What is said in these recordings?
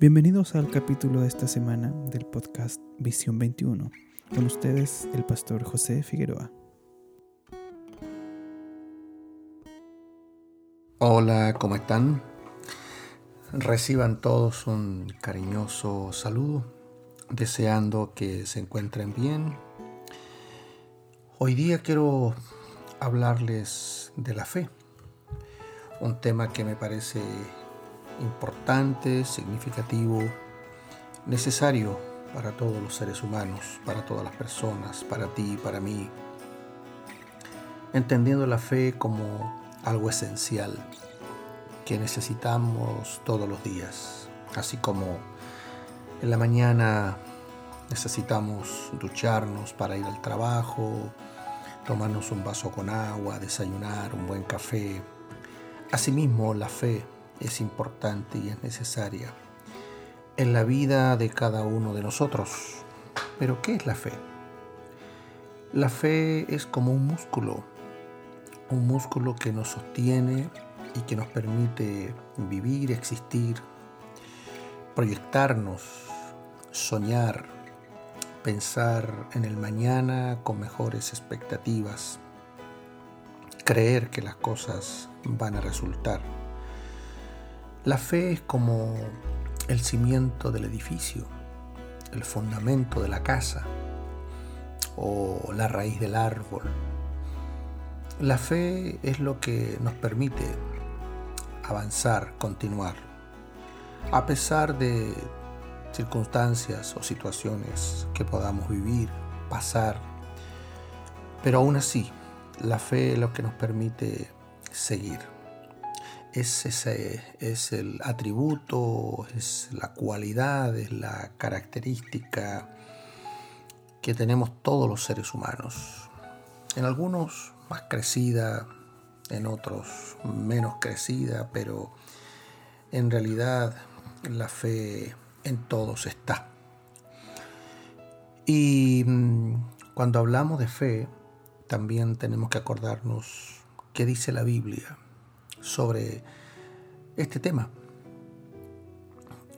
Bienvenidos al capítulo de esta semana del podcast Visión 21. Con ustedes el pastor José Figueroa. Hola, ¿cómo están? Reciban todos un cariñoso saludo, deseando que se encuentren bien. Hoy día quiero hablarles de la fe, un tema que me parece importante, significativo, necesario para todos los seres humanos, para todas las personas, para ti para mí, entendiendo la fe como algo esencial que necesitamos todos los días, así como en la mañana necesitamos ducharnos para ir al trabajo, tomarnos un vaso con agua, desayunar, un buen café. Asimismo, la fe es importante y es necesaria en la vida de cada uno de nosotros. Pero ¿qué es la fe? La fe es como un músculo, un músculo que nos sostiene y que nos permite vivir, existir, proyectarnos, soñar, pensar en el mañana con mejores expectativas, creer que las cosas van a resultar. La fe es como el cimiento del edificio, el fundamento de la casa o la raíz del árbol. La fe es lo que nos permite avanzar, continuar, a pesar de circunstancias o situaciones que podamos vivir, pasar. Pero aún así, la fe es lo que nos permite seguir es, ese, es el atributo, es la cualidad, es la característica que tenemos todos los seres humanos. En algunos más crecida, en otros menos crecida, pero en realidad la fe en todos está. Y mm, cuando hablamos de fe, también tenemos que acordarnos qué dice la Biblia sobre este tema,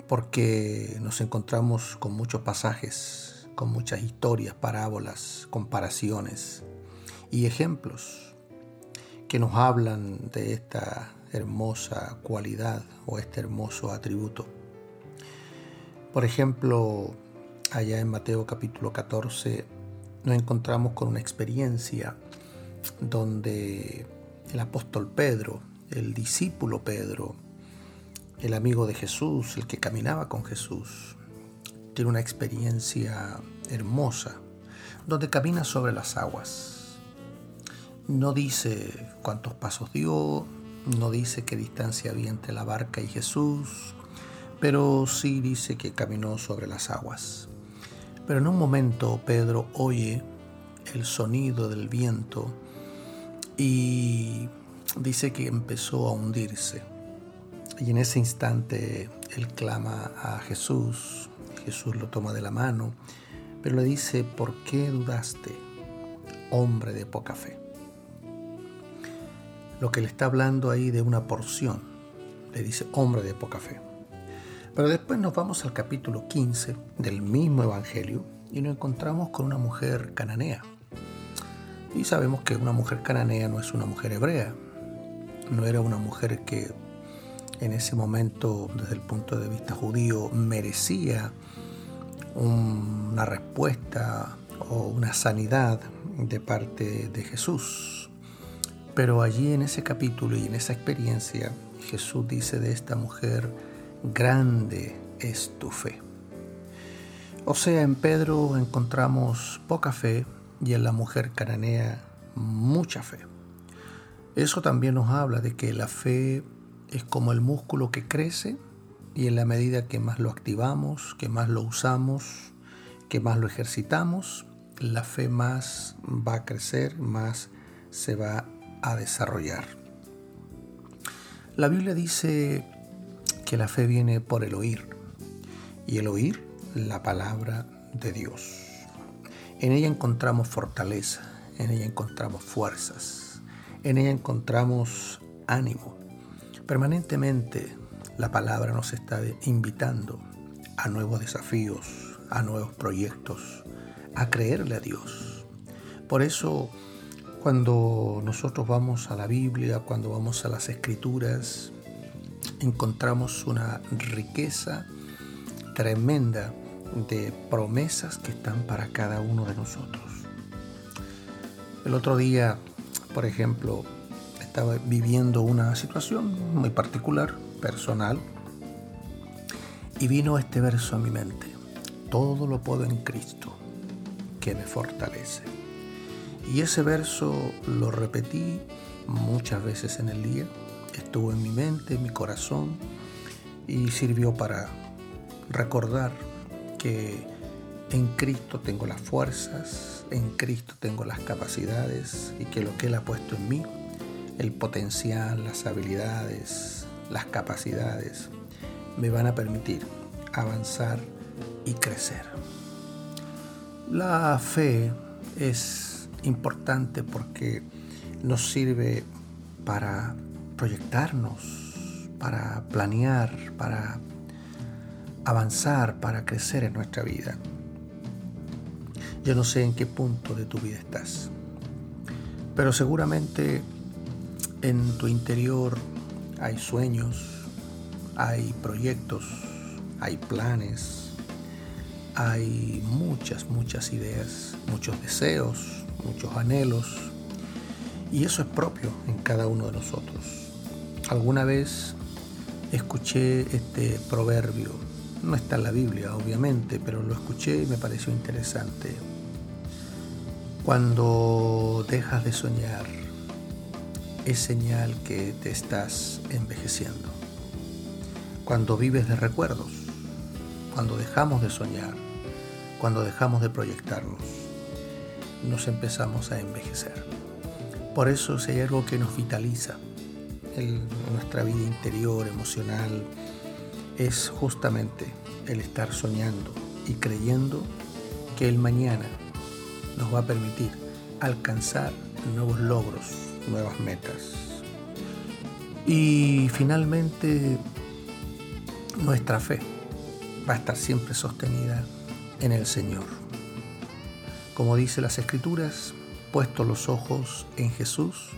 porque nos encontramos con muchos pasajes, con muchas historias, parábolas, comparaciones y ejemplos que nos hablan de esta hermosa cualidad o este hermoso atributo. Por ejemplo, allá en Mateo capítulo 14 nos encontramos con una experiencia donde el apóstol Pedro el discípulo Pedro, el amigo de Jesús, el que caminaba con Jesús, tiene una experiencia hermosa donde camina sobre las aguas. No dice cuántos pasos dio, no dice qué distancia había entre la barca y Jesús, pero sí dice que caminó sobre las aguas. Pero en un momento Pedro oye el sonido del viento y dice que empezó a hundirse. Y en ese instante él clama a Jesús, Jesús lo toma de la mano, pero le dice, ¿por qué dudaste, hombre de poca fe? Lo que le está hablando ahí de una porción, le dice, hombre de poca fe. Pero después nos vamos al capítulo 15 del mismo Evangelio y nos encontramos con una mujer cananea. Y sabemos que una mujer cananea no es una mujer hebrea, no era una mujer que en ese momento, desde el punto de vista judío, merecía una respuesta o una sanidad de parte de Jesús. Pero allí en ese capítulo y en esa experiencia, Jesús dice de esta mujer, grande es tu fe. O sea, en Pedro encontramos poca fe y en la mujer cananea mucha fe. Eso también nos habla de que la fe es como el músculo que crece y en la medida que más lo activamos, que más lo usamos, que más lo ejercitamos, la fe más va a crecer, más se va a desarrollar. La Biblia dice que la fe viene por el oír y el oír la palabra de Dios. En ella encontramos fortaleza, en ella encontramos fuerzas, en ella encontramos ánimo. Permanentemente la palabra nos está invitando a nuevos desafíos, a nuevos proyectos, a creerle a Dios. Por eso, cuando nosotros vamos a la Biblia, cuando vamos a las Escrituras, encontramos una riqueza tremenda de promesas que están para cada uno de nosotros. El otro día, por ejemplo, estaba viviendo una situación muy particular, personal, y vino este verso a mi mente. Todo lo puedo en Cristo, que me fortalece. Y ese verso lo repetí muchas veces en el día, estuvo en mi mente, en mi corazón, y sirvió para recordar que en Cristo tengo las fuerzas, en Cristo tengo las capacidades y que lo que Él ha puesto en mí, el potencial, las habilidades, las capacidades, me van a permitir avanzar y crecer. La fe es importante porque nos sirve para proyectarnos, para planear, para avanzar, para crecer en nuestra vida. Yo no sé en qué punto de tu vida estás, pero seguramente en tu interior hay sueños, hay proyectos, hay planes, hay muchas, muchas ideas, muchos deseos, muchos anhelos, y eso es propio en cada uno de nosotros. Alguna vez escuché este proverbio no está en la Biblia, obviamente, pero lo escuché y me pareció interesante. Cuando dejas de soñar, es señal que te estás envejeciendo. Cuando vives de recuerdos, cuando dejamos de soñar, cuando dejamos de proyectarnos, nos empezamos a envejecer. Por eso si hay algo que nos vitaliza en nuestra vida interior, emocional, es justamente el estar soñando y creyendo que el mañana nos va a permitir alcanzar nuevos logros, nuevas metas. Y finalmente, nuestra fe va a estar siempre sostenida en el Señor. Como dice las Escrituras, puesto los ojos en Jesús,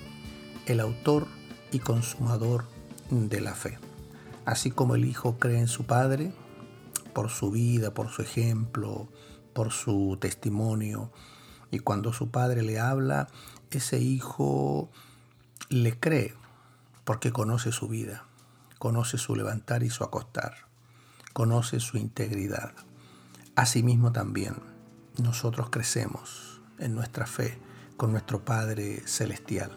el autor y consumador de la fe. Así como el Hijo cree en su Padre, por su vida, por su ejemplo, por su testimonio, y cuando su Padre le habla, ese Hijo le cree porque conoce su vida, conoce su levantar y su acostar, conoce su integridad. Asimismo también nosotros crecemos en nuestra fe con nuestro Padre Celestial,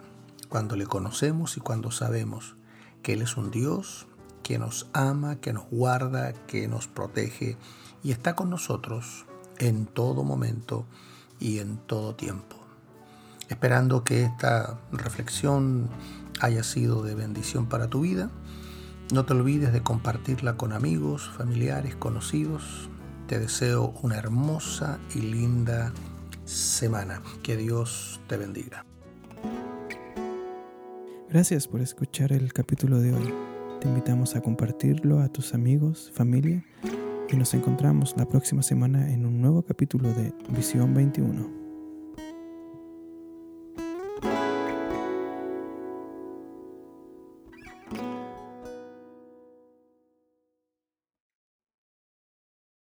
cuando le conocemos y cuando sabemos que Él es un Dios que nos ama, que nos guarda, que nos protege y está con nosotros en todo momento y en todo tiempo. Esperando que esta reflexión haya sido de bendición para tu vida, no te olvides de compartirla con amigos, familiares, conocidos. Te deseo una hermosa y linda semana. Que Dios te bendiga. Gracias por escuchar el capítulo de hoy. Te invitamos a compartirlo a tus amigos, familia y nos encontramos la próxima semana en un nuevo capítulo de Visión 21.